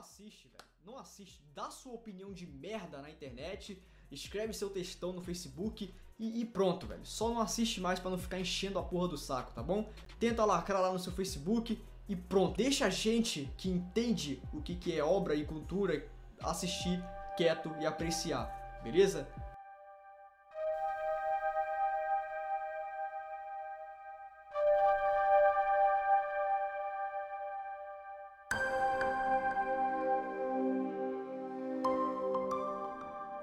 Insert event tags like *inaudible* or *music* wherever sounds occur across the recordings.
assiste, velho. Não assiste. Dá sua opinião de merda na internet, escreve seu textão no Facebook e, e pronto, velho. Só não assiste mais para não ficar enchendo a porra do saco, tá bom? Tenta lacrar lá no seu Facebook e pronto. Deixa a gente que entende o que, que é obra e cultura assistir quieto e apreciar, beleza?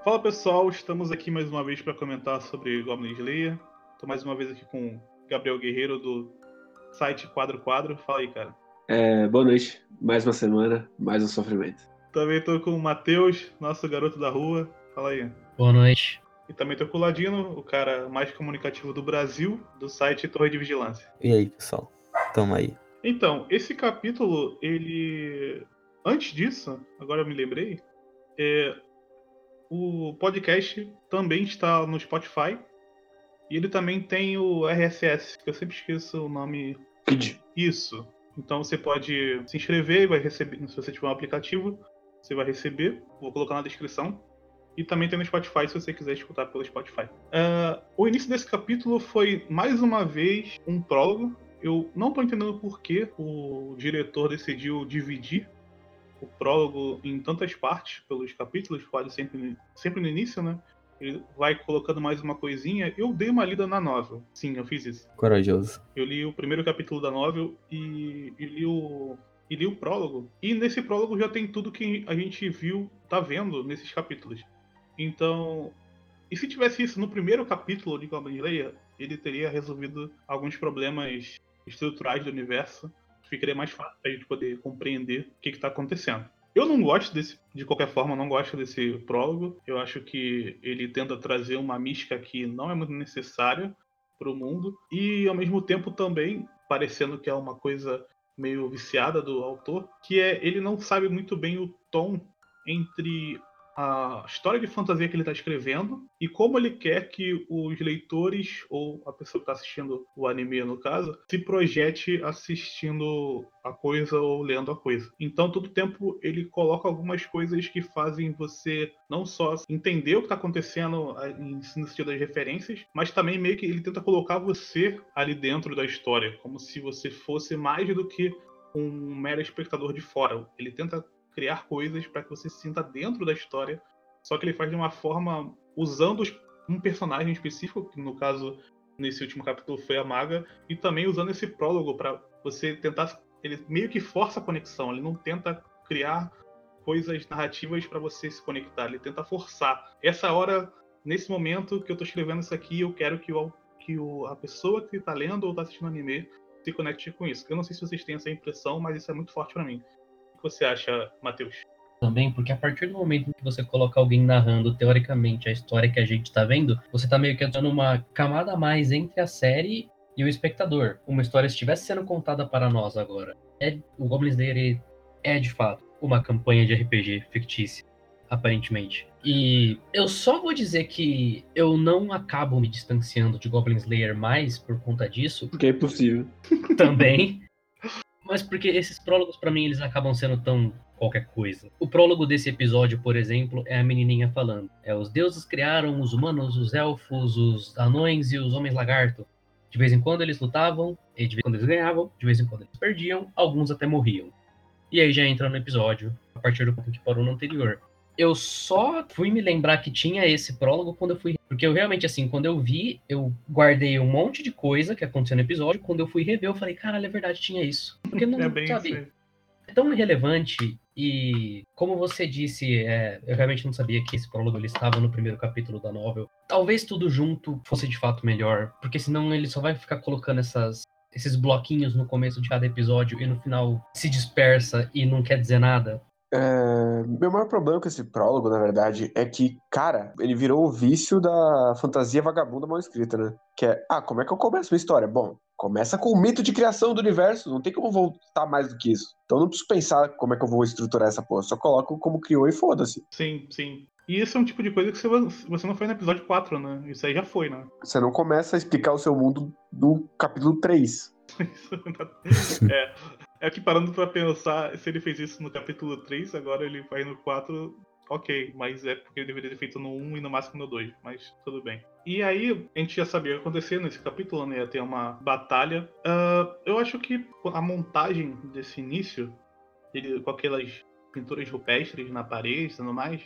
Fala pessoal, estamos aqui mais uma vez para comentar sobre Goblin Slayer. Estou mais uma vez aqui com o Gabriel Guerreiro do site Quadro Quadro. Fala aí, cara. É, boa noite, mais uma semana, mais um sofrimento. Também estou com o Matheus, nosso garoto da rua. Fala aí. Boa noite. E também estou com o Ladino, o cara mais comunicativo do Brasil, do site Torre de Vigilância. E aí, pessoal? Tamo aí. Então, esse capítulo, ele. Antes disso, agora eu me lembrei, é, o podcast também está no Spotify. E ele também tem o RSS, que eu sempre esqueço o nome. Feed. Isso. Então você pode se inscrever e vai receber. Se você tiver um aplicativo, você vai receber. Vou colocar na descrição. E também tem no Spotify se você quiser escutar pelo Spotify. Uh, o início desse capítulo foi mais uma vez um prólogo. Eu não estou entendendo por que o diretor decidiu dividir o prólogo em tantas partes pelos capítulos, quase sempre, sempre no início, né? Ele vai colocando mais uma coisinha. Eu dei uma lida na novel. Sim, eu fiz isso. Corajoso. Eu li o primeiro capítulo da novel e, e li o e li o prólogo. E nesse prólogo já tem tudo que a gente viu, tá vendo nesses capítulos. Então, e se tivesse isso no primeiro capítulo de Goblin Slayer, ele teria resolvido alguns problemas estruturais do universo ficaria mais fácil pra gente poder compreender o que está acontecendo. Eu não gosto desse, de qualquer forma, não gosto desse prólogo. Eu acho que ele tenta trazer uma mística que não é muito necessária para o mundo e, ao mesmo tempo, também parecendo que é uma coisa meio viciada do autor, que é ele não sabe muito bem o tom entre a história de fantasia que ele está escrevendo e como ele quer que os leitores, ou a pessoa que está assistindo o anime, no caso, se projete assistindo a coisa ou lendo a coisa. Então, todo tempo ele coloca algumas coisas que fazem você não só entender o que está acontecendo no sentido das referências, mas também meio que ele tenta colocar você ali dentro da história, como se você fosse mais do que um mero espectador de fora. Ele tenta criar coisas para que você se sinta dentro da história. Só que ele faz de uma forma usando um personagem específico, que no caso nesse último capítulo foi a maga, e também usando esse prólogo para você tentar. Ele meio que força a conexão, ele não tenta criar coisas narrativas para você se conectar, ele tenta forçar. Essa hora, nesse momento que eu estou escrevendo isso aqui, eu quero que, o, que o, a pessoa que está lendo ou está assistindo anime se conecte com isso. Eu não sei se vocês têm essa impressão, mas isso é muito forte para mim que você acha, Matheus? Também, porque a partir do momento que você coloca alguém narrando, teoricamente, a história que a gente tá vendo, você tá meio que adicionando uma camada a mais entre a série e o espectador. Uma história estivesse sendo contada para nós agora. É, o Goblin Slayer é, de fato, uma campanha de RPG fictícia, aparentemente. E eu só vou dizer que eu não acabo me distanciando de Goblin Slayer mais por conta disso. Porque é impossível. Também *laughs* mas porque esses prólogos para mim eles acabam sendo tão qualquer coisa. O prólogo desse episódio, por exemplo, é a menininha falando. É os deuses criaram os humanos, os elfos, os anões e os homens lagarto. De vez em quando eles lutavam, e de vez em quando eles ganhavam, de vez em quando eles perdiam, alguns até morriam. E aí já entra no episódio, a partir do ponto que parou no anterior eu só fui me lembrar que tinha esse prólogo quando eu fui. Porque eu realmente, assim, quando eu vi, eu guardei um monte de coisa que aconteceu no episódio. Quando eu fui rever, eu falei, caralho, é verdade, tinha isso. Porque *laughs* não, é sabe, é tão irrelevante. E como você disse, é, eu realmente não sabia que esse prólogo ele estava no primeiro capítulo da novel. Talvez tudo junto fosse de fato melhor, porque senão ele só vai ficar colocando essas, esses bloquinhos no começo de cada episódio e no final se dispersa e não quer dizer nada. É, meu maior problema com esse prólogo, na verdade, é que, cara, ele virou o vício da fantasia vagabunda mal escrita, né? Que é, ah, como é que eu começo uma história? Bom, começa com o mito de criação do universo, não tem como voltar mais do que isso. Então não preciso pensar como é que eu vou estruturar essa porra, só coloco como criou e foda-se. Sim, sim. E isso é um tipo de coisa que você não foi no episódio 4, né? Isso aí já foi, né? Você não começa a explicar o seu mundo no capítulo 3. *laughs* *laughs* é. É que parando pra pensar, se ele fez isso no capítulo 3, agora ele vai no 4, ok. Mas é porque ele deveria ter feito no 1 e no máximo no 2, mas tudo bem. E aí, a gente já sabia o que ia acontecer nesse capítulo, né? Ia ter uma batalha. Uh, eu acho que a montagem desse início, ele, com aquelas pinturas rupestres na parede e tudo mais,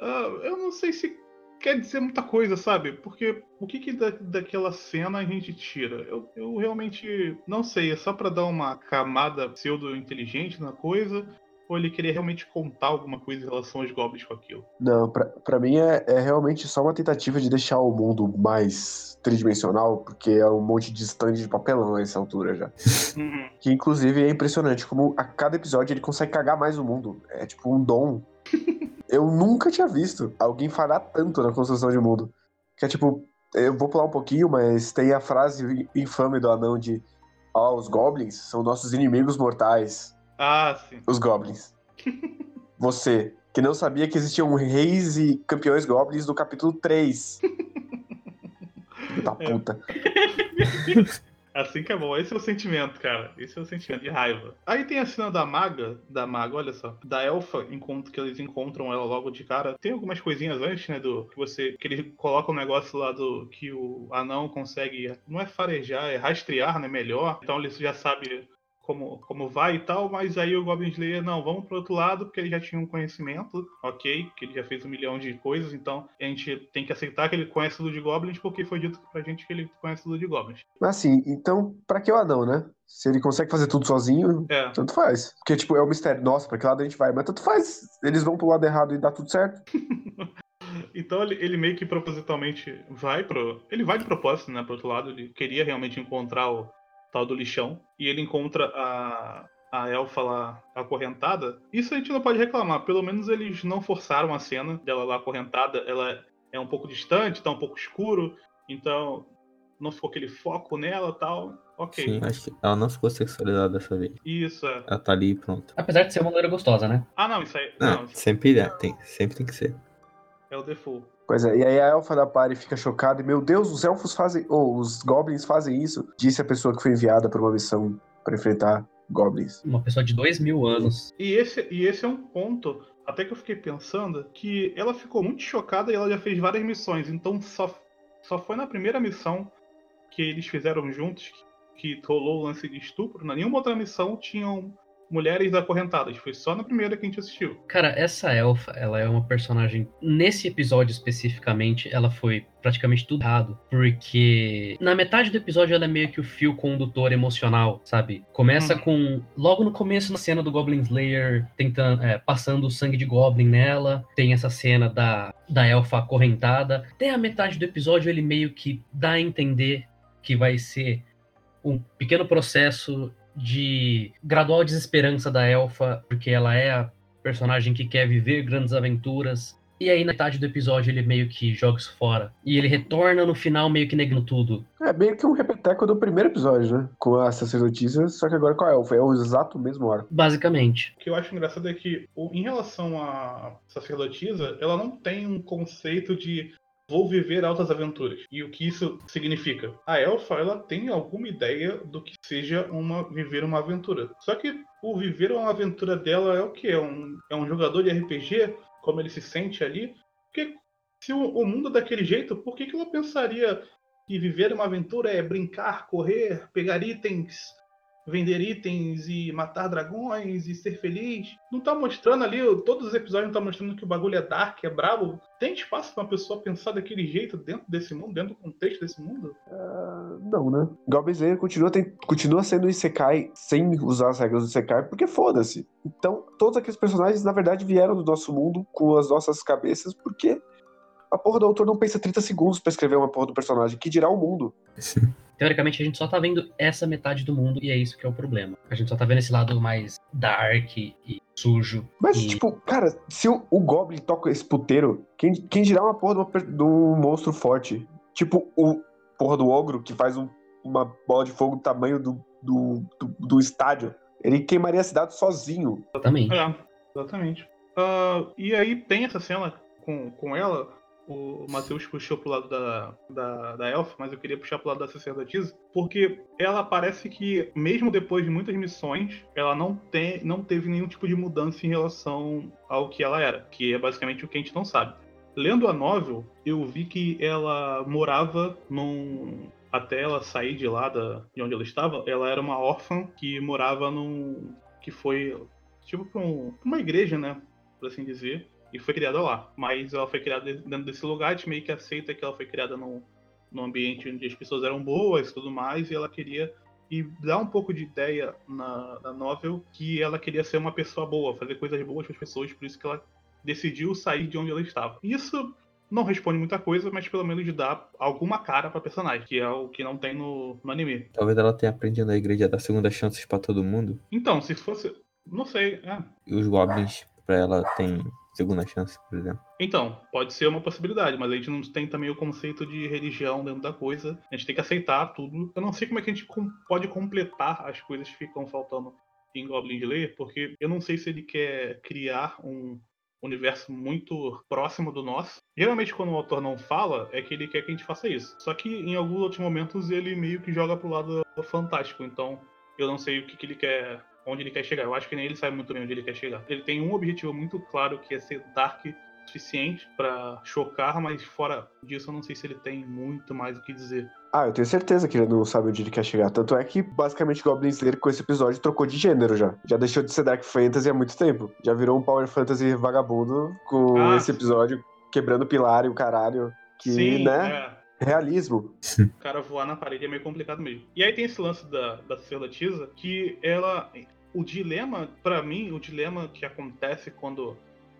uh, eu não sei se quer dizer muita coisa, sabe? Porque o que, que da, daquela cena a gente tira? Eu, eu realmente não sei. É só para dar uma camada pseudo-inteligente na coisa? Ou ele queria realmente contar alguma coisa em relação aos goblins com aquilo? Não, pra, pra mim é, é realmente só uma tentativa de deixar o mundo mais tridimensional, porque é um monte de stand de papelão a essa altura já. *laughs* Uhum. Que inclusive é impressionante como a cada episódio ele consegue cagar mais o mundo. É tipo um dom. Eu nunca tinha visto alguém falhar tanto na construção de mundo. Que é tipo, eu vou pular um pouquinho, mas tem a frase infame do anão de Ó, os goblins são nossos inimigos mortais. Ah, sim. Os goblins. *laughs* Você, que não sabia que existiam reis e campeões goblins no capítulo 3. *laughs* da puta. *laughs* Assim que é bom. Esse é o sentimento, cara. Esse é o sentimento de raiva. Aí tem a cena da maga, da maga, olha só, da elfa, enquanto que eles encontram ela logo de cara. Tem algumas coisinhas antes, né, do que você que ele coloca um negócio lá do que o anão consegue, não é farejar, é rastrear, né, melhor. Então ele já sabe como, como vai e tal, mas aí o Goblin Slayer, não, vamos pro outro lado, porque ele já tinha um conhecimento, ok, que ele já fez um milhão de coisas, então a gente tem que aceitar que ele conhece tudo de Goblins, porque foi dito pra gente que ele conhece tudo de Goblins. Mas assim, então, pra que o anão, né? Se ele consegue fazer tudo sozinho, É, tanto faz. Porque, tipo, é um mistério. Nossa, pra que lado a gente vai? Mas tanto faz. Eles vão pro lado errado e dá tudo certo. *laughs* Então ele, ele meio que propositalmente vai pro. Ele vai de propósito, né, pro outro lado. Ele queria realmente encontrar o tal do lixão. E ele encontra a, a elfa lá acorrentada. Isso a gente não pode reclamar. Pelo menos eles não forçaram a cena dela lá acorrentada. Ela é um pouco distante, tá um pouco escuro. Então não ficou aquele foco nela tal. Ok. Sim, acho que ela não ficou sexualizada dessa vez. Isso é. Ela tá ali e pronto. Apesar de ser uma loira gostosa, né? Ah, não, isso aí. Não, Não, sempre é, tem, sempre tem que ser. é o default. Pois é, e aí a elfa da party fica chocada e, meu Deus, os elfos fazem. Ou os goblins fazem isso, disse a pessoa que foi enviada pra uma missão pra enfrentar goblins. Uma pessoa de dois mil anos. E esse, e esse é um ponto, até que eu fiquei pensando, que ela ficou muito chocada e ela já fez várias missões. Então só, só foi na primeira missão que eles fizeram juntos que, que rolou o lance de estupro. Na nenhuma outra missão tinham mulheres acorrentadas. Foi só na primeira que a gente assistiu. Cara, essa elfa, ela é uma personagem. Nesse episódio especificamente, ela foi praticamente tudo errado. Porque na metade do episódio ela é meio que o fio condutor emocional, sabe? Começa Uhum. com. Logo no começo, na cena do Goblin Slayer, tentando, é, passando o sangue de Goblin nela. Tem essa cena da, da elfa acorrentada. Até a metade do episódio ele meio que dá a entender que vai ser um pequeno processo de gradual desesperança da elfa, porque ela é a personagem que quer viver grandes aventuras. E aí, na metade do episódio, ele meio que joga isso fora. E ele retorna no final, meio que negando tudo. É meio que um repeteco do primeiro episódio, né? Com a sacerdotisa, só que agora com a elfa. É o exato mesmo arco. Basicamente. O que eu acho engraçado é que, em relação à sacerdotisa, ela não tem um conceito de vou viver altas aventuras. E o que isso significa? A elfa, ela tem alguma ideia do que seja uma viver uma aventura. Só que o viver uma aventura dela é o que? É um, é um jogador de RPG, como ele se sente ali. Porque se o, o mundo é daquele jeito, por que, que ela pensaria que viver uma aventura é brincar, correr, pegar itens, vender itens e matar dragões e ser feliz. Não tá mostrando ali, todos os episódios não tá mostrando que o bagulho é dark, é brabo. Tem espaço pra uma pessoa pensar daquele jeito dentro desse mundo, dentro do contexto desse mundo? Ah, não, né? Goblin Slayer continua, tem- continua sendo Isekai sem usar as regras do Isekai, porque foda-se. Então, todos aqueles personagens, na verdade, vieram do nosso mundo com as nossas cabeças, porque a porra do autor não pensa 30 segundos pra escrever uma porra do personagem, que dirá o mundo. Teoricamente, a gente só tá vendo essa metade do mundo e é isso que é o problema. A gente só tá vendo esse lado mais dark e sujo. Mas, e... tipo, cara, se o, o Goblin toca esse puteiro, quem, quem dirá uma porra um monstro forte? Tipo, o porra do ogro, que faz um- uma bola de fogo do tamanho do, do, do, do estádio. Ele queimaria a cidade sozinho. Exatamente. É, exatamente. Ah, e aí tem essa cena com, com ela, o Matheus puxou pro lado da, da, da Elfa, mas eu queria puxar pro lado da sacerdotisa, porque ela parece que, mesmo depois de muitas missões, ela não, tem, não teve nenhum tipo de mudança em relação ao que ela era, que é basicamente o que a gente não sabe. Lendo a novel, eu vi que ela morava num. Até ela sair de lá da, de onde ela estava, ela era uma órfã que morava num. que foi tipo pra, um, uma igreja, né? Por assim dizer e foi criada lá. Mas ela foi criada dentro desse lugar, a gente meio que aceita que ela foi criada num, num ambiente onde as pessoas eram boas e tudo mais, e ela queria e dá um pouco de ideia na, na novel que ela queria ser uma pessoa boa, fazer coisas boas para as pessoas, por isso que ela decidiu sair de onde ela estava. Isso não responde muita coisa, mas pelo menos dá alguma cara pra personagem, que é o que não tem no, no anime. Talvez ela tenha aprendido na igreja a dar segunda chances pra todo mundo. Então, se fosse. Não sei. É. E os goblins, pra ela, tem segunda chance, por exemplo. Então, pode ser uma possibilidade, mas a gente não tem também o conceito de religião dentro da coisa. A gente tem que aceitar tudo. Eu não sei como é que a gente pode completar as coisas que ficam faltando em Goblin Slayer, porque eu não sei se ele quer criar um universo muito próximo do nosso. Geralmente, quando o autor não fala, é que ele quer que a gente faça isso. Só que em alguns outros momentos ele meio que joga pro lado fantástico. Então, eu não sei o que, que ele quer onde ele quer chegar. Eu acho que nem ele sabe muito bem onde ele quer chegar. Ele tem um objetivo muito claro que é ser dark o suficiente pra chocar, mas fora disso eu não sei se ele tem muito mais o que dizer. Ah, eu tenho certeza que ele não sabe onde ele quer chegar. Tanto é que, basicamente, Goblin Slayer com esse episódio trocou de gênero já. Já deixou de ser Dark Fantasy há muito tempo. Já virou um Power Fantasy vagabundo com Ah, esse episódio quebrando pilar e o caralho. Que, Sim, né? é. Realismo. O cara voar na parede é meio complicado mesmo. E aí tem esse lance da, da sacerdotisa, que ela. O dilema, pra mim, o dilema que acontece quando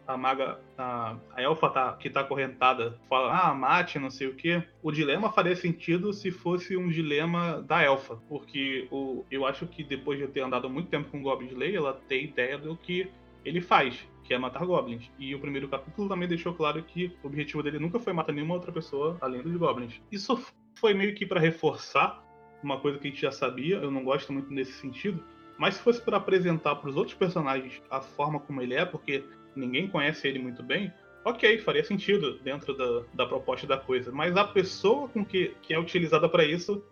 a maga, a, a elfa tá, que tá acorrentada, fala, ah, mate, não sei o quê. O dilema faria sentido se fosse um dilema da elfa. Porque o, eu acho que depois de eu ter andado muito tempo com Goblin Slayer, ela tem ideia do que ele faz, que é matar goblins. E o primeiro capítulo também deixou claro que o objetivo dele nunca foi matar nenhuma outra pessoa além dos goblins. Isso foi meio que pra reforçar uma coisa que a gente já sabia, eu não gosto muito nesse sentido, mas se fosse pra apresentar pros outros personagens a forma como ele é, porque ninguém conhece ele muito bem, ok, faria sentido dentro da, da proposta da coisa. Mas a pessoa com que, que é utilizada pra isso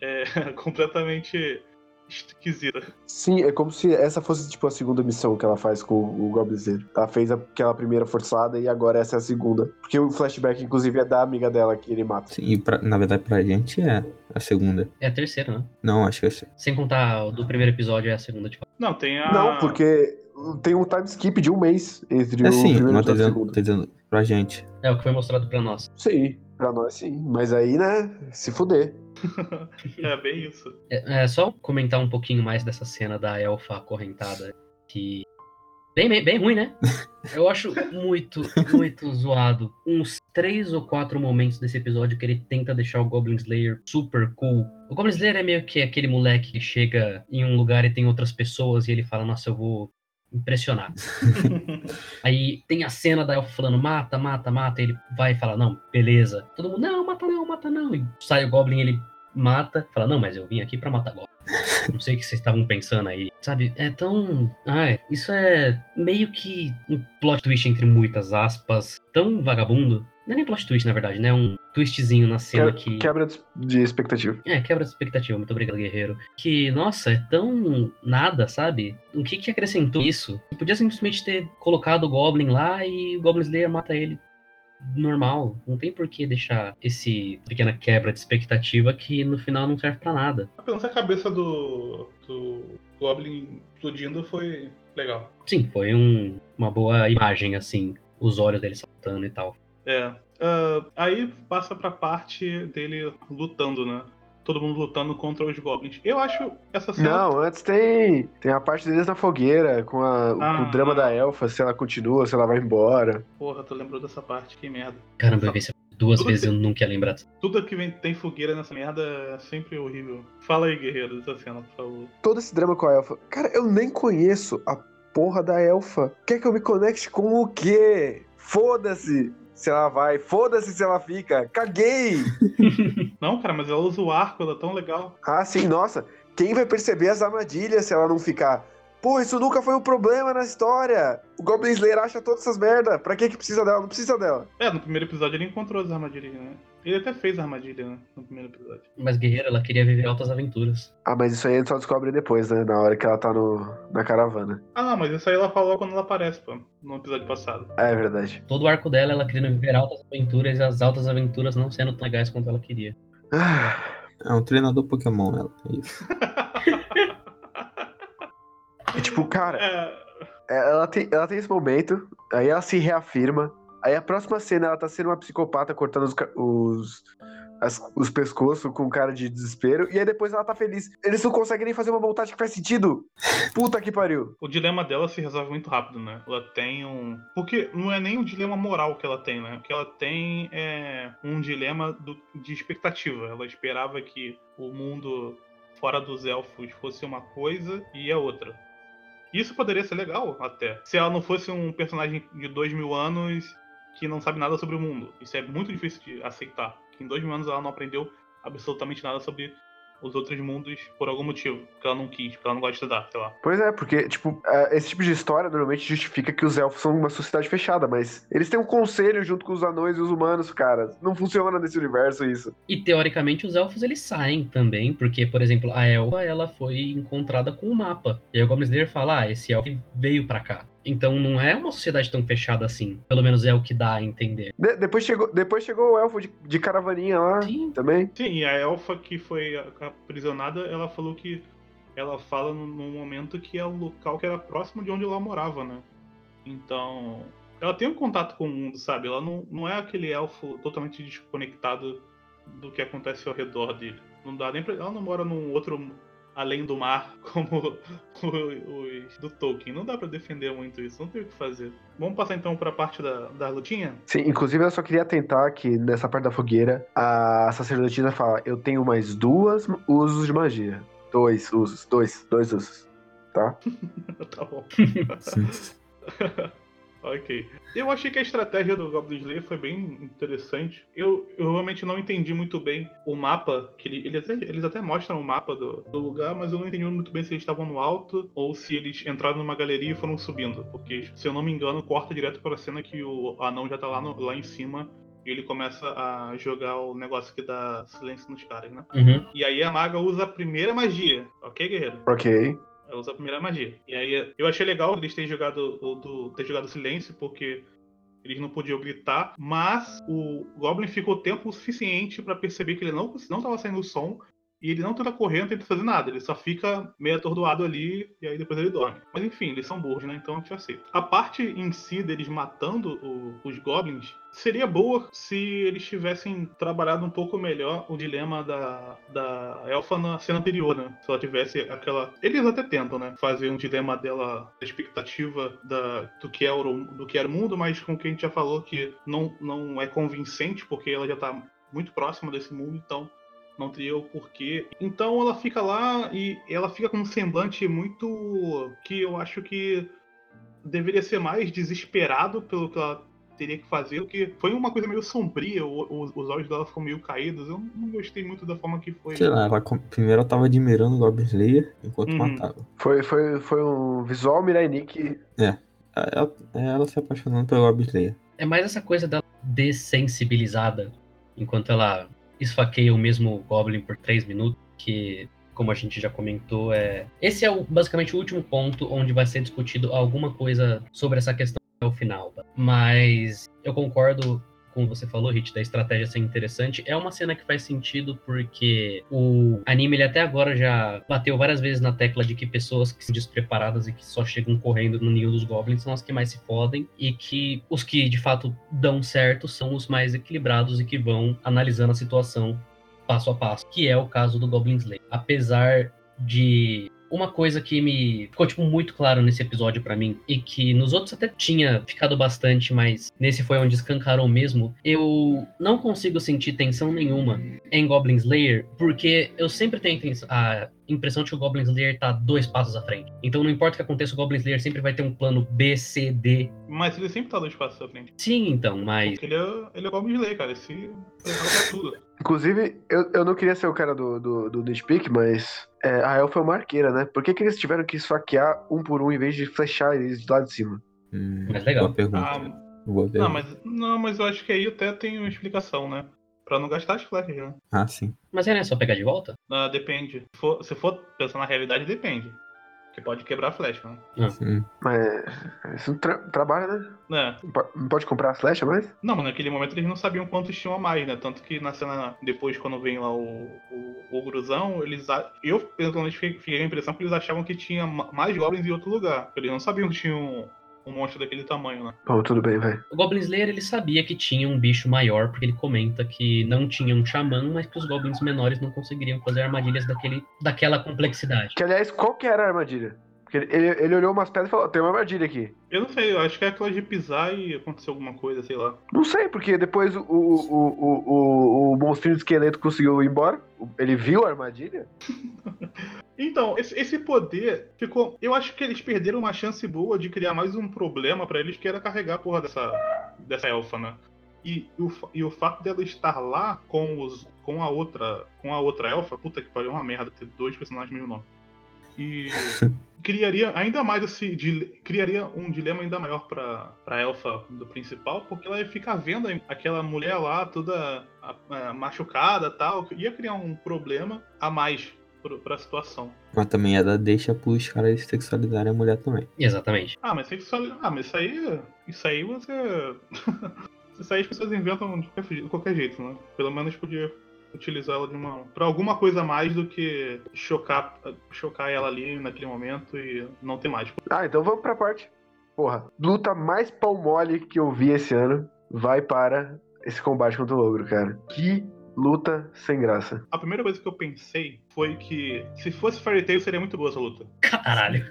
é *laughs* completamente esquisita. Sim, é como se essa fosse, tipo, a segunda missão que ela faz com o Goblin Slayer. Ela fez aquela primeira forçada e agora essa é a segunda. Porque o flashback, inclusive, é da amiga dela que ele mata. Sim, e pra- na verdade pra gente é a segunda. É a terceira, né? Não, acho que é a se- Sem contar o do primeiro episódio, é a segunda, tipo. Não, tem a. Não, porque tem um time skip de um mês entre É o sim, primeiro mas e o dizendo, segundo. tô dizendo pra gente. É o que foi mostrado pra nós. Sim, pra nós sim. Mas aí, né, se fuder. *laughs* É bem isso. É, é só comentar um pouquinho mais dessa cena da elfa acorrentada, que. Bem, bem, bem ruim, né? *laughs* Eu acho muito, muito zoado. Uns três ou quatro momentos desse episódio que ele tenta deixar o Goblin Slayer super cool. O Goblin Slayer é meio que aquele moleque que chega em um lugar e tem outras pessoas e ele fala, nossa, eu vou impressionar. *laughs* Aí tem a cena da Elfa falando, mata, mata, mata. Ele vai e fala, não, beleza. Todo mundo, não, mata não, mata não. E sai o Goblin, ele mata, fala, não, mas eu vim aqui pra matar Goblin. *laughs* Não sei o que vocês estavam pensando aí. Sabe, é tão. Ai, isso é meio que um plot twist entre muitas aspas. Tão vagabundo. Não é nem plot twist, na verdade, né? Um twistzinho na cena Que- que. Quebra de- expectativa. É, quebra de expectativa. Muito obrigado, guerreiro. Que, nossa, é tão nada, sabe? O que que acrescentou isso? Podia simplesmente ter colocado o Goblin lá e o Goblin Slayer mata ele normal. Não tem por que deixar esse pequena quebra de expectativa que no final não serve pra nada. Menos a cabeça do, do Goblin explodindo foi legal. Sim, foi um- uma boa imagem, assim. Os olhos dele saltando e tal. É. Ah, aí passa pra parte dele lutando, né? Todo mundo lutando contra os goblins. Eu acho essa cena. Não, antes tem, tem a parte deles na fogueira, com, a- com Ah. o drama da elfa, se ela continua, se ela vai embora. Porra, tu lembrou dessa parte, que merda. Caramba, eu vi isso duas Tudo vezes e bem. eu nunca ia lembrar. Tudo que vem, tem fogueira nessa merda é sempre horrível. Fala aí, guerreiro, dessa cena, por favor. Todo esse drama com a elfa. Cara, eu nem conheço a porra da elfa. Quer que eu me conecte com o quê? Foda-se se ela vai, foda-se se ela fica. Caguei! *laughs* Não, cara, mas ela usa o arco, ela é tão legal. Ah, sim, nossa. Quem vai perceber as armadilhas se ela não ficar? Pô, isso nunca foi um problema na história. O Goblin Slayer acha todas essas merda. Pra que que precisa dela? Não precisa dela. É, no primeiro episódio ele encontrou as armadilhas, né? Ele até fez a armadilha, né? No primeiro episódio. Mas guerreira, ela queria viver altas aventuras. Ah, mas isso aí a gente só descobre depois, né? Na hora que ela tá no, na caravana. Ah, não, mas isso aí ela falou quando ela aparece, pô. No episódio passado. É verdade. Todo o arco dela, ela querendo viver altas aventuras e as altas aventuras não sendo tão legais quanto ela queria. Ah, É um treinador Pokémon, ela. É *laughs* isso. *laughs* e tipo, cara, É, ela tem, ela tem esse momento, aí ela se reafirma. Aí a próxima cena ela tá sendo uma psicopata cortando os, os, as- os pescoços com cara de desespero. E aí depois ela tá feliz. Eles não conseguem nem fazer uma montagem que faz sentido. *laughs* Puta que pariu. o dilema dela se resolve muito rápido, né? Ela tem um. Porque não é nem um dilema moral que ela tem, né? O que ela tem é um dilema do- de expectativa. Ela esperava que o mundo fora dos elfos fosse uma coisa e é outra. Isso poderia ser legal, até. Se ela não fosse um personagem de dois mil anos que não sabe nada sobre o mundo. Isso é muito difícil de aceitar. Que em dois mil anos ela não aprendeu absolutamente nada sobre os outros mundos por algum motivo. Que ela não quis, porque ela não gosta de estudar, sei lá. Pois é, porque, tipo, é, esse tipo de história normalmente justifica que os elfos são uma sociedade fechada, mas eles têm um conselho junto com os anões e os humanos, cara. Não funciona nesse universo isso. E teoricamente os elfos eles saem também, porque, por exemplo, a elfa ela foi encontrada com o mapa. E aí o Goblin Slayer fala: ah, esse elfo veio pra cá. Então não é uma sociedade tão fechada assim. Pelo menos é o que dá a entender. De- depois, chegou, depois chegou o elfo de, de caravaninha lá Sim. também. Sim, e a elfa que foi aprisionada, ela falou que ela fala num num momento que é o local que era próximo de onde ela morava, né? Então, ela tem um contato com o mundo, sabe? Ela não, não é aquele elfo totalmente desconectado do que acontece ao redor dele. Não dá nem pra, ela não mora num outro além do mar *laughs* como os do Tolkien. Não dá pra defender muito isso, não tem o que fazer. Vamos passar então pra parte da, da lutinha? Sim, inclusive eu só queria atentar que nessa parte da fogueira, a sacerdotisa fala: Eu tenho mais duas usos de magia. Dois usos, dois, dois usos. Tá? *laughs* tá bom. *laughs* Ok. Eu achei que a estratégia do Goblin Slayer foi bem interessante. Eu, eu realmente não entendi muito bem o mapa, que ele- eles, até, eles até mostram o mapa do, do lugar, mas eu não entendi muito bem se eles estavam no alto ou se eles entraram numa galeria e foram subindo. Porque, se eu não me engano, corta direto para a cena que o anão já tá lá, no- lá em cima e ele começa a jogar o negócio que dá silêncio nos caras, né? Uhum. E aí a maga usa a primeira magia, ok, guerreiro? Ok. Ela usa a primeira magia. E aí eu achei legal eles terem jogado o do, ter jogado silêncio, porque eles não podiam gritar, mas o Goblin ficou tempo suficiente pra perceber que ele não não tava saindo som e ele não tenta correr, não tenta fazer nada, ele só fica meio atordoado ali e aí depois ele dorme. Mas enfim, eles são burros, né? Então a gente aceita. A parte em si deles matando o- os Goblins seria boa se eles tivessem trabalhado um pouco melhor o dilema da, da Elfa na cena anterior, né? Se ela tivesse aquela. Eles até tentam, né? Fazer um dilema dela, da expectativa da, do, que é o, do que era o mundo, mas com o que a gente já falou que não, não é convincente, porque ela já tá muito próxima desse mundo, então não teria o porquê. Então ela fica lá e ela fica com um semblante muito. que eu acho que deveria ser mais desesperado pelo que ela teria que fazer, porque foi uma coisa meio sombria, os olhos dela ficam meio caídos. Eu não gostei muito da forma que foi. Sei lá, ela primeiro ela tava admirando o Goblin Slayer enquanto Uhum. matava. Foi, foi, foi um visual Mirai Nikki. Ela, ela se apaixonando pelo Goblin Slayer. É mais essa coisa dela dessensibilizada enquanto ela esfaqueia o mesmo Goblin por três minutos, que, como a gente já comentou, é. Esse é o- basicamente o último ponto onde vai ser discutido alguma coisa sobre essa questão até o final. tá? Mas eu concordo com o que você falou, Hit, da estratégia ser interessante. É uma cena que faz sentido porque o anime ele até agora já bateu várias vezes na tecla de que pessoas que são despreparadas e que só chegam correndo no nível dos goblins são as que mais se fodem e que os que de fato dão certo são os mais equilibrados e que vão analisando a situação passo a passo, que é o caso do Goblin Slayer. Apesar de uma coisa que me ficou tipo muito claro nesse episódio pra mim e que nos outros até tinha ficado bastante, mas nesse foi onde escancarou mesmo. Eu não consigo sentir tensão nenhuma em Goblin Slayer porque eu sempre tenho a impressão de que o Goblin Slayer tá dois passos à frente. Então não importa o que aconteça, o Goblin Slayer sempre vai ter um plano B, C, D. Mas ele sempre tá dois passos à frente. Sim, então, mas Porque ele é, ele é Goblin Slayer, cara. Esse pra tudo. Inclusive, eu, eu não queria ser o cara do, do, do nitpick, mas é, a elfa é uma arqueira, né? Por que, que eles tiveram que esfaquear um por um em vez de flechar eles de lá de cima? Hum, Mas legal. Boa pergunta. Ah, Boa não, pergunta. mas, não, mas eu acho que aí até tem uma explicação, né? Pra não gastar as flechas, né? Ah, sim. Mas é, né? Só pegar de volta? Ah, depende. Se for, se for pensar na realidade, depende. Pode quebrar a flecha, né? Sim. Mas isso não tra trabalha, né? É. Não po- Não pode comprar as flechas mais? Não, mas naquele momento eles não sabiam quantos tinham a mais, né? Tanto que na cena depois, quando vem lá o, o, o Gruzão, eles. a- Eu, pelo menos, fiquei fiquei a impressão que eles achavam que tinha ma- mais goblins em outro lugar. Eles não sabiam que tinha um, monstro daquele tamanho, né? Bom, tudo bem, vai. O Goblin Slayer ele sabia que tinha um bicho maior, porque ele comenta que não tinha um xamã, mas que os goblins menores não conseguiriam fazer armadilhas daquele, daquela complexidade. Que, aliás, qual que era a armadilha? Porque ele, ele, olhou umas pedras e falou, tem uma armadilha aqui. Eu não sei, eu acho que é aquela de pisar e acontecer alguma coisa, sei lá. Não sei, porque depois o, o, o, o, monstrinho de esqueleto conseguiu ir embora. Ele viu a armadilha. *laughs* Então, esse, poder ficou. Eu acho que eles perderam uma chance boa de criar mais um problema pra eles, que era carregar a porra dessa, dessa elfa, né? E, o, e o fato dela estar lá com, os, com a outra com a outra elfa, puta que pariu, é uma merda ter dois personagens no mesmo nome. E criaria ainda mais esse. criaria um dilema ainda maior pra, pra elfa do principal, porque ela ia ficar vendo aquela mulher lá toda ah, ah, machucada tal. Ia criar um problema a mais pro- pra situação. Mas também ela deixa pros caras sexualizarem a mulher também. Exatamente. Ah, mas sexual... Ah, mas isso aí. Isso aí você. *laughs* isso aí as pessoas inventam de qualquer, de qualquer jeito, né? Pelo menos podia utilizar ela de uma. pra alguma coisa a mais do que chocar, chocar ela ali naquele momento e não ter mais. Ah, então vamos pra parte. Porra, luta mais pau mole que eu vi esse ano vai para esse combate contra o ogro, cara. Que luta sem graça. A primeira coisa que eu pensei foi que se fosse Fairy Tail seria muito boa essa luta. Caralho.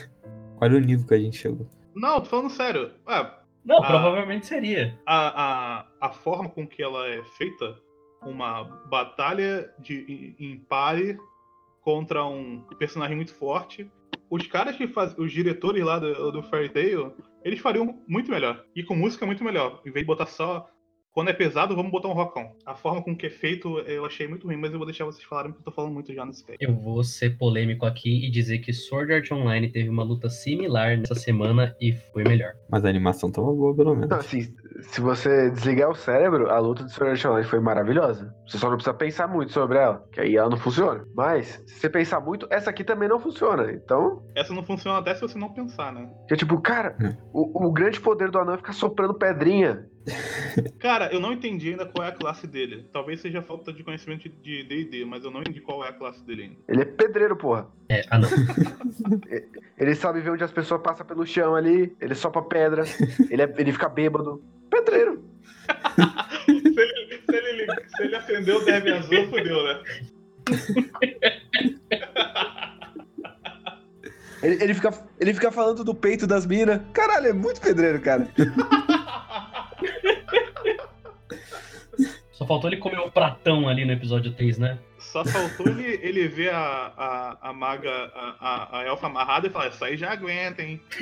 *laughs* Olha o nível que a gente chegou. Não, tô falando sério. Ah, Não, Ah. provavelmente seria. a, a, a forma com que ela é feita, uma batalha de em em pare contra um personagem muito forte. Os caras que fazem, os diretores lá do, do Fairy Tail, eles fariam muito melhor. E com música muito melhor. Em vez de botar só. Quando é pesado, vamos botar um rockão. A forma com que é feito, eu achei muito ruim, mas eu vou deixar vocês falarem porque eu tô falando muito já nesse cast. Eu vou ser polêmico aqui e dizer que Sword Art Online teve uma luta similar nessa semana e foi melhor. Mas a animação tava boa, pelo Não, menos. assim, se você desligar o cérebro, a luta de Sword Art Online foi maravilhosa. Você só não precisa pensar muito sobre ela, que aí ela não funciona. Mas, se você pensar muito, essa aqui também não funciona. Então, Essa não funciona até se você não pensar, né? que é tipo, cara, Hum. o, o grande poder do anão é ficar soprando pedrinha. Cara, eu não entendi ainda qual é a classe dele. Talvez seja falta de conhecimento de D&D, mas eu não entendi qual é a classe dele ainda. Ele é pedreiro, porra. É, ah não. *laughs* Ele sabe ver onde as pessoas passam pelo chão ali, ele sopra pedra, ele, é- ele fica bêbado. Pedreiro. *laughs* se, ele, se, ele, se ele acendeu o derby azul, fodeu, né? Ele, ele fica, ele fica falando do peito das minas. Caralho, é muito pedreiro, cara. *laughs* *laughs* Só faltou ele comer o pratão ali no episódio 3, né? Só faltou ele, ele ver a, a, a maga, a, a, a elfa amarrada e falar, isso aí já aguenta, hein? *laughs*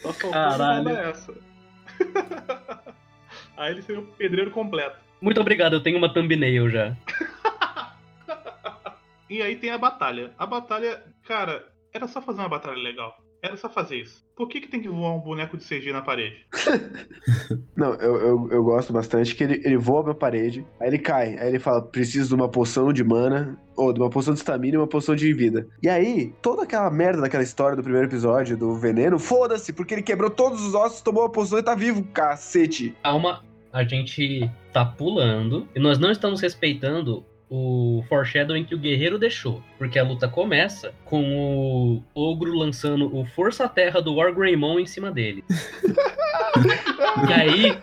Só faltou Caralho. essa. *laughs* aí ele seria o pedreiro completo. Muito obrigado, eu tenho uma thumbnail já. E aí tem a batalha. A batalha, cara, era só fazer uma batalha legal. Era só fazer isso. Por que, que tem que voar um boneco de CG na parede? *laughs* Não, eu, eu, eu gosto bastante que ele, ele voa pra parede, aí ele cai, aí ele fala, preciso de uma poção de mana, ou de uma poção de estamina e uma poção de vida. E aí, toda aquela merda daquela história do primeiro episódio do veneno, foda-se, porque ele quebrou todos os ossos, tomou a poção e tá vivo, cacete. Calma, a gente tá pulando e nós não estamos respeitando o foreshadowing que o guerreiro deixou. Porque a luta começa com o ogro lançando o Força Terra do War Greymon em cima dele. *laughs* e aí.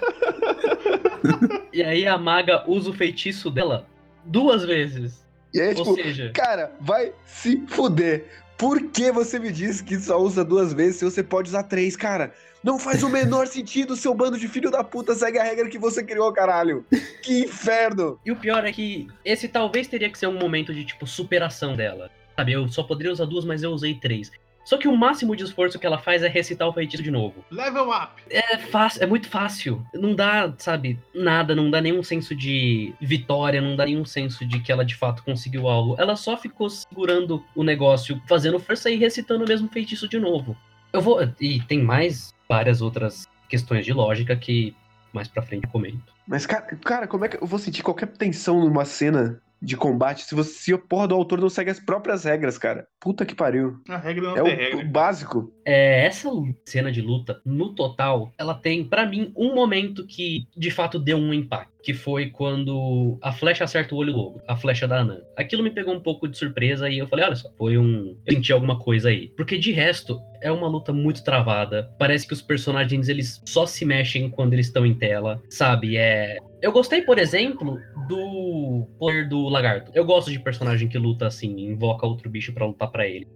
E aí a maga usa o feitiço dela duas vezes. E aí, Ou tipo, seja, cara, vai se fuder. Por que você me disse que só usa duas vezes se você pode usar três, cara? Não faz o menor *laughs* sentido, seu bando de filho da puta segue a regra que você criou, caralho. Que inferno. E o pior é que esse talvez teria que ser um momento de, tipo, superação dela. Sabe, eu só poderia usar duas, mas eu usei três. Só que o máximo de esforço que ela faz é recitar o feitiço de novo. Level up! É fácil, é muito fácil. Não dá, sabe, nada, não dá nenhum senso de vitória, não dá nenhum senso de que ela de fato conseguiu algo. Ela só ficou segurando o negócio, fazendo força e recitando o mesmo feitiço de novo. Eu vou. E tem mais várias outras questões de lógica que mais pra frente comento. Mas, cara, cara, como é que eu vou sentir qualquer tensão numa cena de combate se você se a porra do autor não segue as próprias regras, cara? Puta que pariu. A regra não É tem o, regra. o básico. É, essa cena de luta, no total, ela tem, pra mim, um momento que de fato deu um impacto. Que foi quando a flecha acerta o olho lobo, a flecha da Anan. Aquilo me pegou um pouco de surpresa e eu falei, olha só, foi um. Eu senti alguma coisa aí. Porque de resto, é uma luta muito travada. Parece que os personagens eles só se mexem quando eles estão em tela, sabe? É. Eu gostei, por exemplo, do poder do lagarto. Eu gosto de personagem que luta assim, invoca outro bicho pra lutar pra ele.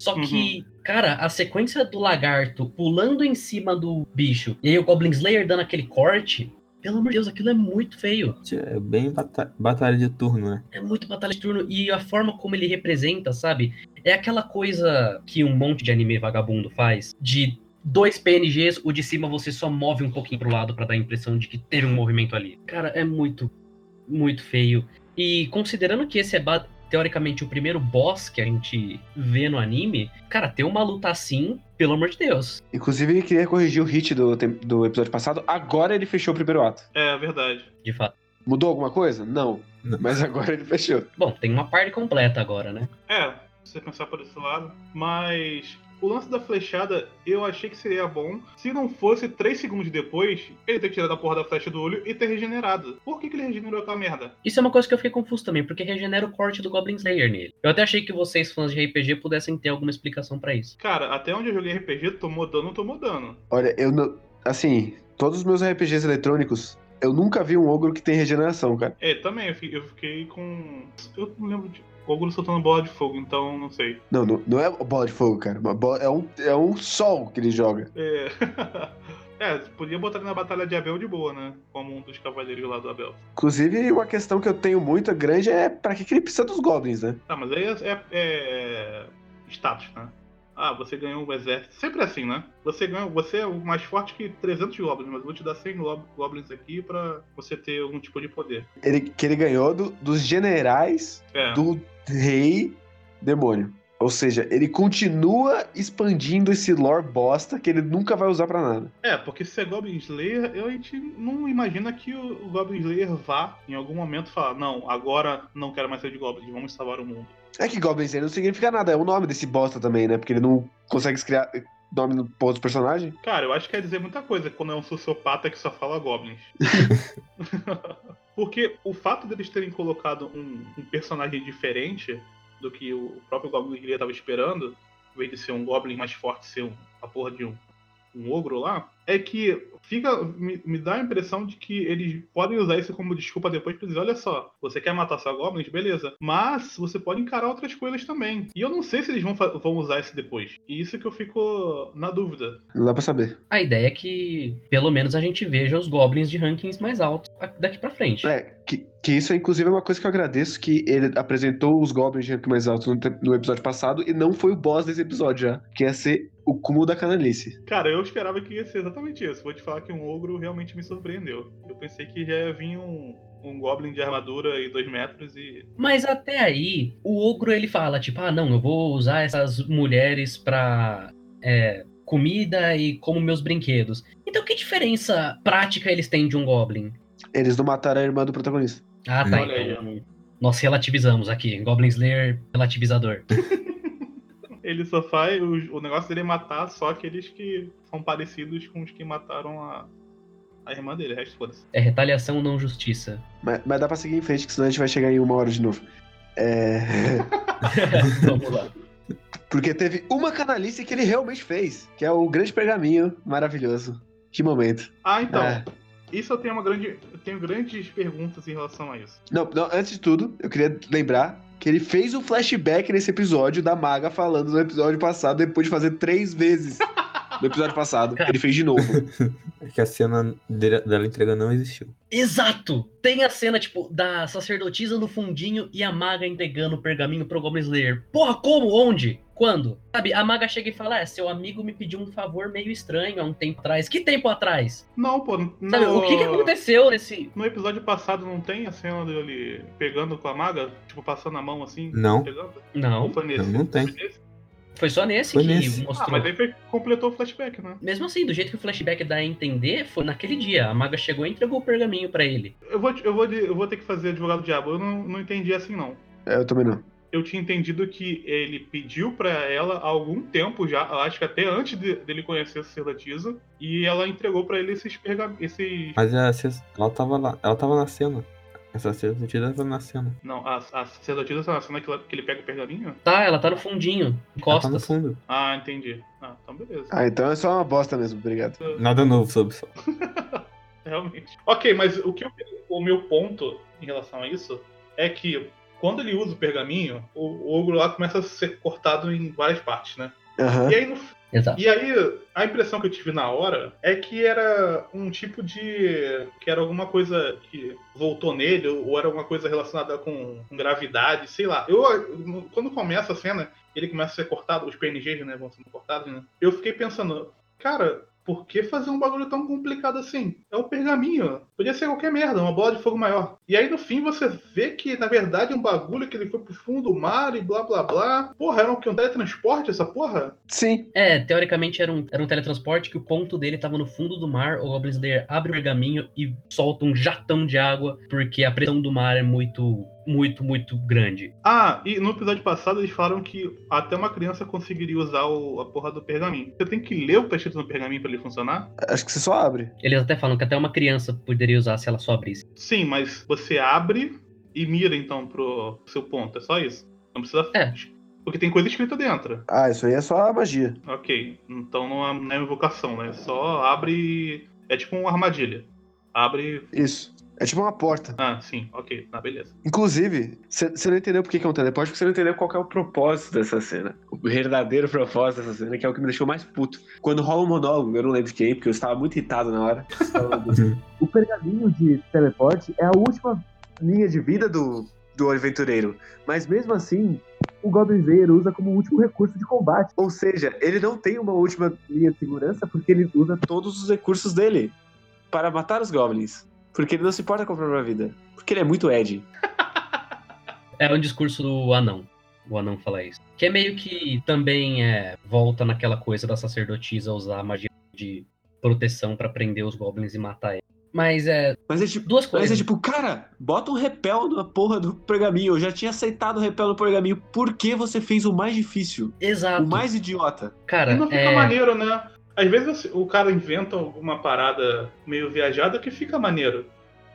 Só que, cara, a sequência do lagarto pulando em cima do bicho e aí o Goblin Slayer dando aquele corte, pelo amor de Deus, aquilo é muito feio. É bem bata- batalha de turno, né? É muito batalha de turno e a forma como ele representa, sabe? É aquela coisa que um monte de anime vagabundo faz, de dois PNGs, o de cima você só move um pouquinho pro lado pra dar a impressão de que teve um movimento ali. Cara, é muito, muito feio. E considerando que esse é teoricamente o primeiro boss que a gente vê no anime, cara, ter uma luta assim, pelo amor de Deus. Inclusive, ele queria corrigir o hit do, do episódio passado. Agora ele fechou o primeiro ato. É verdade. De fato. Mudou alguma coisa? Não. Não. Mas agora ele fechou. Bom, tem uma parte completa agora, né? É, se você pensar por esse lado. Mas o lance da flechada eu achei que seria bom se não fosse 3 segundos depois ele ter tirado a porra da flecha do olho e ter regenerado. Por que, que ele regenerou aquela merda? Isso é uma coisa que eu fiquei confuso também, porque regenera o corte do Goblin Slayer nele. Eu até achei que vocês, fãs de RPG, pudessem ter alguma explicação pra isso. Cara, até onde eu joguei RPG, tomou dano, tomou dano. Olha, eu não. Assim, todos os meus RPGs eletrônicos, eu nunca vi um ogro que tem regeneração, cara. É, também, eu fi- eu fiquei com. Eu não lembro de. Ogro soltando bola de fogo, então não sei. Não, não, não é bola de fogo, cara. Bola- é, um, é um sol que ele joga. É. *laughs* é, podia botar ele na Batalha de Abel de boa, né? Como um dos cavaleiros lá do Abel. Inclusive, uma questão que eu tenho muito grande é pra que, que ele precisa dos goblins, né? Tá, mas aí é, é- é status, né? Ah, você ganhou um exército. Sempre assim, né? Você ganha, você é o mais forte que 300 goblins, mas vou te dar 100 gob- goblins aqui pra você ter algum tipo de poder. Ele, que ele ganhou do- dos generais É. do rei demônio. Ou seja, ele continua expandindo esse lore bosta que ele nunca vai usar pra nada. É, porque se é Goblin Slayer, eu- a gente não imagina que o, o Goblin Slayer vá em algum momento falar, não, agora não quero mais ser de Goblins, vamos salvar o mundo. É que Goblin Slayer não significa nada, é o nome desse bosta também, né? Porque ele não consegue criar nome no porra dos personagens. Cara, eu acho que quer dizer muita coisa quando é um sociopata que só fala Goblins. *laughs* Porque o fato deles terem colocado um, um personagem diferente do que o próprio Goblin Slayer estava esperando, em vez de ser um Goblin mais forte, ser um, a porra de um, um ogro lá, é que fica me, me dá a impressão de que eles podem usar isso como desculpa depois pra dizer, olha só, você quer matar só goblins, beleza, mas você pode encarar outras coisas também. E eu não sei se eles vão, vão usar isso depois. E isso que eu fico na dúvida. Não dá pra saber. A ideia é que, pelo menos, a gente veja os Goblins de rankings mais altos daqui pra frente. É, que, que isso, inclusive, é uma coisa que eu agradeço, que ele apresentou os Goblins de rank mais alto no, no episódio passado e não foi o boss desse episódio já, que ia ser o cúmulo da canalice. Cara, eu esperava que ia ser exatamente isso. Vou te falar que um ogro realmente me surpreendeu. Eu pensei que já ia vir um, um goblin de armadura e dois metros e. Mas até aí, o ogro ele fala, tipo, ah, não, eu vou usar essas mulheres pra é, comida e como meus brinquedos. Então que diferença prática eles têm de um Goblin? Eles não mataram a irmã do protagonista. Ah, tá. Olha aí, Então, nós relativizamos aqui. Goblin Slayer relativizador. *laughs* Ele só faz. O, o negócio dele é matar só aqueles que são parecidos com os que mataram a, a irmã dele. O resto foda-se. É retaliação, não justiça. Mas, mas dá pra seguir em frente, que senão a gente vai chegar em uma hora de novo. É. *laughs* Vamos lá. Porque teve uma canalice que ele realmente fez, que é o grande pergaminho maravilhoso. Que momento. Ah, então. É. Isso eu tenho uma grande. Eu tenho grandes perguntas em relação a isso. Não, não, antes de tudo, eu queria lembrar que ele fez um flashback nesse episódio da Maga falando no episódio passado, depois de fazer três vezes. *laughs* no episódio passado. Ele fez de novo. *laughs* É que a cena dela entregando não existiu. Exato! Tem a cena, tipo, da sacerdotisa no fundinho e a maga entregando o pergaminho pro Goblin Slayer. Porra, como? Onde? Quando? Sabe, a maga chega e fala: É, seu amigo me pediu um favor meio estranho há um tempo atrás. Que tempo atrás? Não, pô. No, Sabe, o que, que aconteceu nesse. No episódio passado não tem a cena dele pegando com a maga? Tipo, passando a mão assim? Não. Pegando? Não? Não, não tem. Foi nesse? Foi só nesse Foi que nesse. Ah, mostrou. mas aí foi- completou o flashback, né? Mesmo assim, do jeito que o flashback dá a entender, foi naquele dia. A maga chegou e entregou o pergaminho pra ele. Eu vou, eu vou, eu vou ter que fazer advogado do diabo. Eu não, não entendi assim, não. É, eu também não. Eu tinha entendido que ele pediu pra ela há algum tempo já, eu acho que até antes de- dele conhecer a sacerdotisa, e ela entregou pra ele esses pergaminhos. Esses... Mas a, ela tava lá, ela tava na cena. Essa sacerdotisa tava na cena. Não, a, a sacerdotisa tá na cena que, ela- que ele pega o pergaminho? Tá, ela tá no fundinho, Ela tá no costas. fundo. Ah, entendi. Ah, então beleza. Ah, então é só uma bosta mesmo, obrigado. *laughs* Nada novo sobre isso. Realmente. Ok, mas o que eu- o meu ponto em relação a isso é que quando ele usa o pergaminho, o, o ogro lá começa a ser cortado em várias partes, né? Aham. E aí, no, Exato. e aí a impressão que eu tive na hora é que era um tipo de. que era alguma coisa que voltou nele, ou era alguma coisa relacionada com, gravidade, sei lá. Eu, quando começa a cena, ele começa a ser cortado, os PNGs, né, vão sendo cortados, né? Eu fiquei pensando, cara, por que fazer um bagulho tão complicado assim? É um pergaminho. Podia ser qualquer merda, uma bola de fogo maior. E aí no fim você vê que na verdade é um bagulho que ele foi pro fundo do mar e blá blá blá. Porra, era um, um teletransporte essa porra? Sim. É, teoricamente era um, era um teletransporte que o ponto dele tava no fundo do mar. O Goblin Slayer abre o pergaminho e solta um jatão de água, porque a pressão do mar é muito, muito, muito grande. Ah, e no episódio passado eles falaram que até uma criança conseguiria usar o- a porra do pergaminho. Você tem que ler o que tá escrito no pergaminho pra ele funcionar? Acho que você só abre. Eles até falam que até uma criança poderia usar se ela só abrisse. Sim, mas você abre e mira então pro seu ponto. É só isso. Não precisa. É. Porque tem coisa escrita dentro. Ah, isso aí é só a magia. Ok. Então não é, não é invocação, né? Só abre. e- É tipo uma armadilha. Abre. Isso. É tipo uma porta. Ah, sim, ok. Ah, beleza. Inclusive, você não entendeu por que que é um teleporte, porque você não entendeu qual que é o propósito dessa cena. O verdadeiro propósito dessa cena, que é o que me deixou mais puto. Quando rola um monólogo, eu não lembro de quem, porque eu estava muito irritado na hora. *laughs* o pergaminho de teleporte é a última linha de vida do, do aventureiro. Mas mesmo assim, o Goblin Slayer usa como último recurso de combate. Ou seja, ele não tem uma última linha de segurança porque ele usa todos os recursos dele para matar os Goblins. Porque ele não se importa com a própria vida. Porque ele é muito Ed. É um discurso do anão. O anão fala isso. Que é meio que também é, volta naquela coisa da sacerdotisa usar a magia de proteção pra prender os goblins e matar eles. Mas é. Mas é tipo. Duas Mas coisas. é tipo, cara, bota um repel na porra do pergaminho. Eu já tinha aceitado o repel no pergaminho. Por que você fez o mais difícil? Exato. O mais idiota? Cara, E não fica é... maneiro, né? Às vezes o cara inventa alguma parada meio viajada que fica maneiro.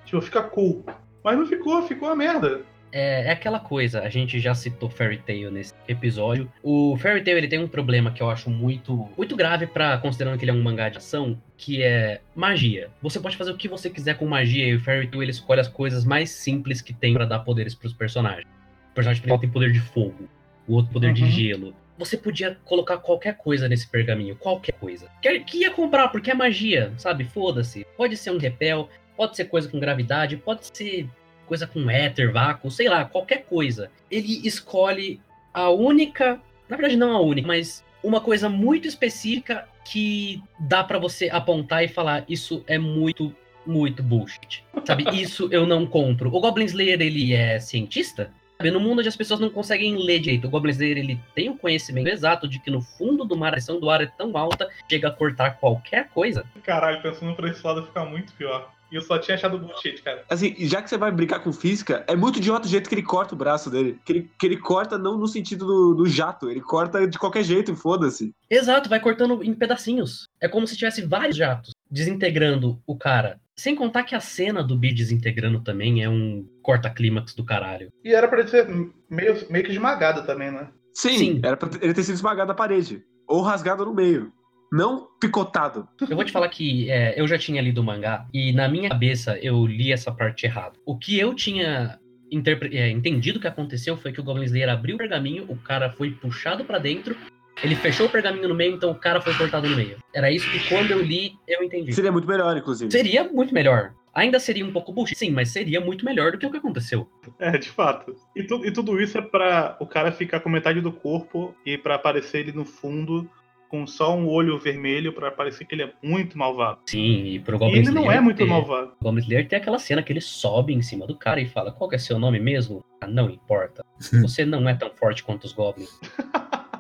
Tipo, fica cool. Mas não ficou, ficou uma merda. É, é aquela coisa, a gente já citou Fairy Tail nesse episódio. O Fairy Tail ele tem um problema que eu acho muito, muito grave para considerando que ele é um mangá de ação, que é magia. Você pode fazer o que você quiser com magia e o Fairy Tail ele escolhe as coisas mais simples que tem para dar poderes pros personagens. O personagem principal tem poder de fogo, o outro poder de Uhum. gelo. Você podia colocar qualquer coisa nesse pergaminho, qualquer coisa. Que, que ia comprar, porque é magia, sabe? Foda-se. Pode ser um repel, pode ser coisa com gravidade, pode ser coisa com éter, vácuo, sei lá, qualquer coisa. Ele escolhe a única, na verdade não a única, mas uma coisa muito específica que dá pra você apontar e falar isso é muito muito bullshit. Sabe? *laughs* Isso eu não compro. O Goblin Slayer ele é cientista? No mundo onde as pessoas não conseguem ler direito, o Goblin Slayer ele tem o conhecimento exato de que no fundo do mar a pressão do ar é tão alta, chega a cortar qualquer coisa. Caralho, pensando pra esse lado fica muito pior. E eu só tinha achado bullshit, cara. Assim, já que você vai brincar com física, é muito idiota o jeito que ele corta o braço dele. Que ele, que ele corta não no sentido do, do jato, ele corta de qualquer jeito e foda-se. Exato, vai cortando em pedacinhos. É como se tivesse vários jatos desintegrando o cara. Sem contar que a cena do Bi desintegrando também é um corta-clímax do caralho. E era pra ele ser meio, meio que esmagado também, né? Sim, Sim. era pra ele ter sido esmagado na parede. Ou rasgado no meio. Não picotado. Eu vou te falar que é, eu já tinha lido o mangá e na minha cabeça eu li essa parte errada. O que eu tinha interpre- é, entendido que aconteceu foi que o Goblin Slayer abriu o pergaminho, o cara foi puxado pra dentro Ele fechou o pergaminho no meio, então o cara foi cortado no meio. Era isso que quando eu li, eu entendi. Seria muito melhor, inclusive. Seria muito melhor. Ainda seria um pouco bullshit, sim, mas seria muito melhor do que o que aconteceu. É, de fato. E, tu- e tudo isso é pra o cara ficar com metade do corpo e pra aparecer ele no fundo com só um olho vermelho pra parecer que ele é muito malvado. Sim, e pro E Goblin ele não Slayer é muito ter- malvado. O Goblin Slayer tem aquela cena que ele sobe em cima do cara e fala: Qual que é seu nome mesmo? Ah, não importa. *laughs* Você não é tão forte quanto os Goblins. *laughs*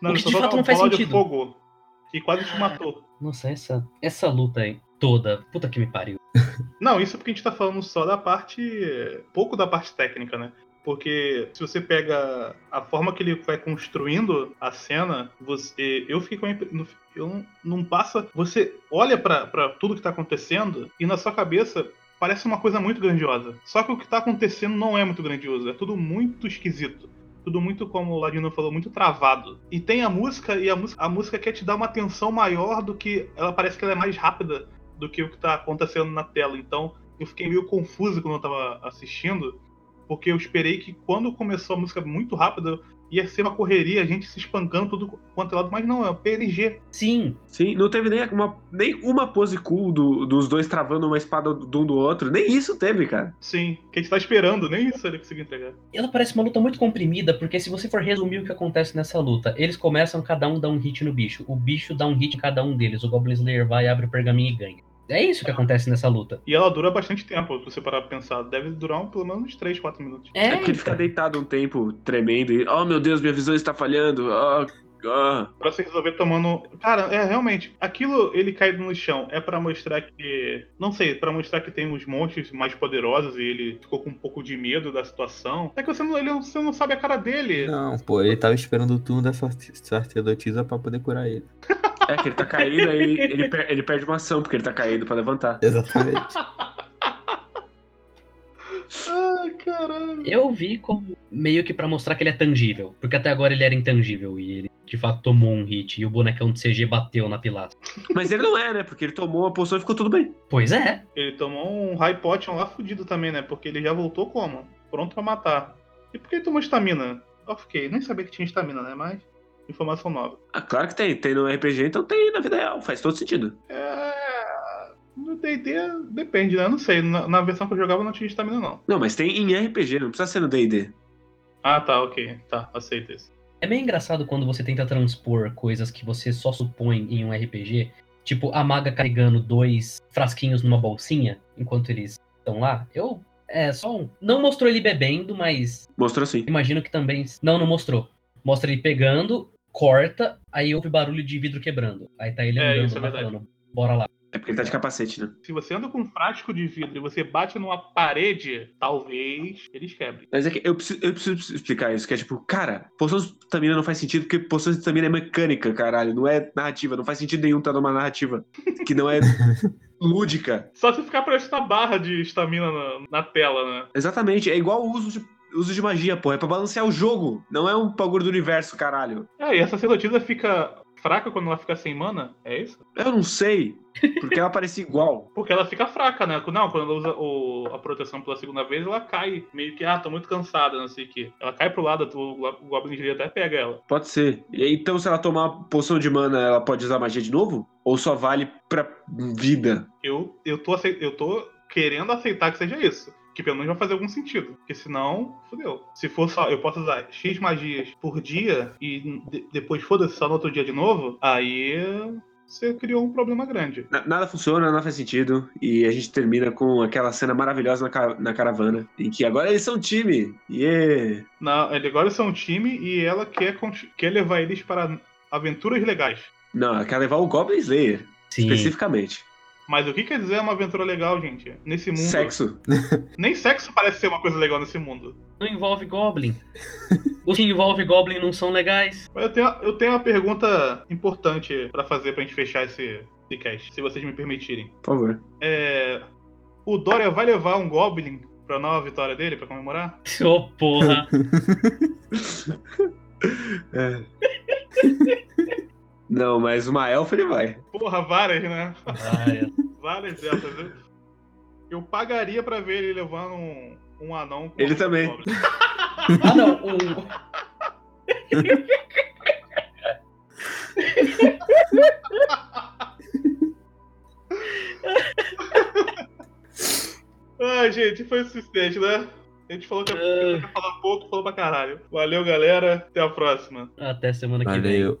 Não, O que de fato não faz sentido. fogo que quase te matou. Nossa, essa, essa luta aí toda, puta que me pariu. *laughs* Não, isso porque a gente tá falando só da parte. pouco da parte técnica, né? Porque se você pega a forma que ele vai construindo a cena, você. Eu fiquei com a impre- no- eu não, não passa. Você olha pra tudo que tá acontecendo e na sua cabeça parece uma coisa muito grandiosa. Só que o que tá acontecendo não é muito grandioso, é tudo muito esquisito. Tudo muito, como o Ladino falou, muito travado. E tem a música, e a música, a música quer te dar uma atenção maior do que. Ela parece que ela é mais rápida do que o que tá acontecendo na tela. Então, eu fiquei meio confuso quando eu tava assistindo, porque eu esperei que quando começou a música muito rápida, ia ser uma correria, a gente se espancando tudo quanto é lado, mas não, é o PNG. Sim, Sim, não teve nem uma, nem uma pose cool do- dos dois travando uma espada de um do outro. Nem isso teve, cara. Sim, que a gente tá esperando, nem isso ele conseguiu entregar. ela parece uma luta muito comprimida, porque se você for resumir o que acontece nessa luta, eles começam, cada um dá um hit no bicho. O bicho dá um hit em cada um deles. O Goblin Slayer vai, abre o pergaminho e ganha. É isso que acontece nessa luta. E ela dura bastante tempo, se você parar pra pensar. Deve durar um, pelo menos uns 3, 4 minutos. É, É porque ele fica deitado um tempo, tremendo, e, oh meu Deus, minha visão está falhando. Oh, oh. Pra se resolver tomando. Cara, é realmente. Aquilo ele caído no chão é pra mostrar que. Não sei, pra mostrar que tem uns monstros mais poderosos e ele ficou com um pouco de medo da situação. É que você não, ele, não- você não sabe a cara dele. Não, pô, ele tava esperando o turno da sacerdotisa pra poder curar ele. *laughs* É que ele tá caído, aí ele, per- ele perde uma ação, porque ele tá caído pra levantar. Exatamente. Ai, caralho. Eu vi como meio que pra mostrar que ele é tangível. Porque até agora ele era intangível e ele de fato tomou um hit e o bonecão de CG bateu na pilastra. Mas ele não é, né? Porque ele tomou uma poção e ficou tudo bem. Pois é. Ele tomou um High Potion lá fudido também, né? Porque ele já voltou como? Pronto pra matar. E por que ele tomou estamina? Ok, nem sabia que tinha estamina, né? Mas. Informação nova. Ah, claro que tem. Tem no RPG, então tem na vida real. Faz todo sentido. É. No DD depende, né? Eu não sei. Na, na versão que eu jogava não tinha estamina, não. Não, mas tem em RPG, não precisa ser no D&D. Ah, tá, ok. Tá, aceito isso. É meio engraçado quando você tenta transpor coisas que você só supõe em um RPG. Tipo, a maga carregando dois frasquinhos numa bolsinha enquanto eles estão lá. Eu. É, só um. Não mostrou ele bebendo, mas Mostrou sim. imagino que também. Não, não mostrou. Mostra ele pegando, corta, aí ouve barulho de vidro quebrando. Aí tá ele É, andando isso é verdade. falando, bora lá. É porque ele tá de capacete, né? Se você anda com um frasco de vidro e você bate numa parede, talvez eles quebrem. Mas é que eu preciso, eu preciso explicar isso, que é tipo, cara, poção de estamina não faz sentido porque poção de estamina é mecânica, caralho, não é narrativa, não faz sentido nenhum estar numa narrativa que não é *laughs* lúdica. Só se ficar prestando a barra de estamina na, na tela, né? Exatamente, é igual o uso de, uso de magia, pô, é pra balancear o jogo, não é um bagulho do universo, caralho. É, e essa sacerdotisa fica fraca quando ela fica sem mana? É isso? Eu não sei, porque ela parece igual. *laughs* Porque ela fica fraca, né? Não, quando ela usa o- a proteção pela segunda vez, ela cai. Meio que, ah, tô muito cansada, não sei o quê. Ela cai pro lado, o, o Goblin Slayer até pega ela. Pode ser. E aí, então, se ela tomar poção de mana, ela pode usar magia de novo? Ou só vale pra vida? Eu, eu, tô, eu tô querendo aceitar que seja isso. Que pelo menos vai fazer algum sentido. Porque senão, fodeu. Se for só, eu posso usar X magias por dia e de- depois foda-se só no outro dia de novo, aí você criou um problema grande. Na- Nada funciona, nada faz sentido. E a gente termina com aquela cena maravilhosa na, ca- na caravana. Em que agora eles são um time. Yeah! Ele agora são um time e ela quer, quer levar eles para aventuras legais. Não, ela quer levar o Goblin Slayer, Sim. especificamente. Mas o que quer dizer uma aventura legal, gente? Nesse mundo. Sexo. *laughs* Nem sexo parece ser uma coisa legal nesse mundo. Não envolve Goblin. Os que envolve Goblin não são legais. Mas Eu tenho, eu tenho uma pergunta importante pra fazer pra gente fechar esse, esse cast, se vocês me permitirem. Por favor. É, o Dória vai levar um Goblin pra nova vitória dele pra comemorar? Ô, *laughs* porra. *laughs* É. Não, mas uma elfa ele vai. Porra, várias, né? Várias, *laughs* várias dessas, viu? Eu pagaria pra ver ele levando um, um anão. ele um também. Ah, não. Um... Ai, gente, foi suficiente, né? A gente falou que ia uh... falar pouco, falou pra caralho. Valeu, galera. Até a próxima. Até semana Valeu. que vem. Valeu.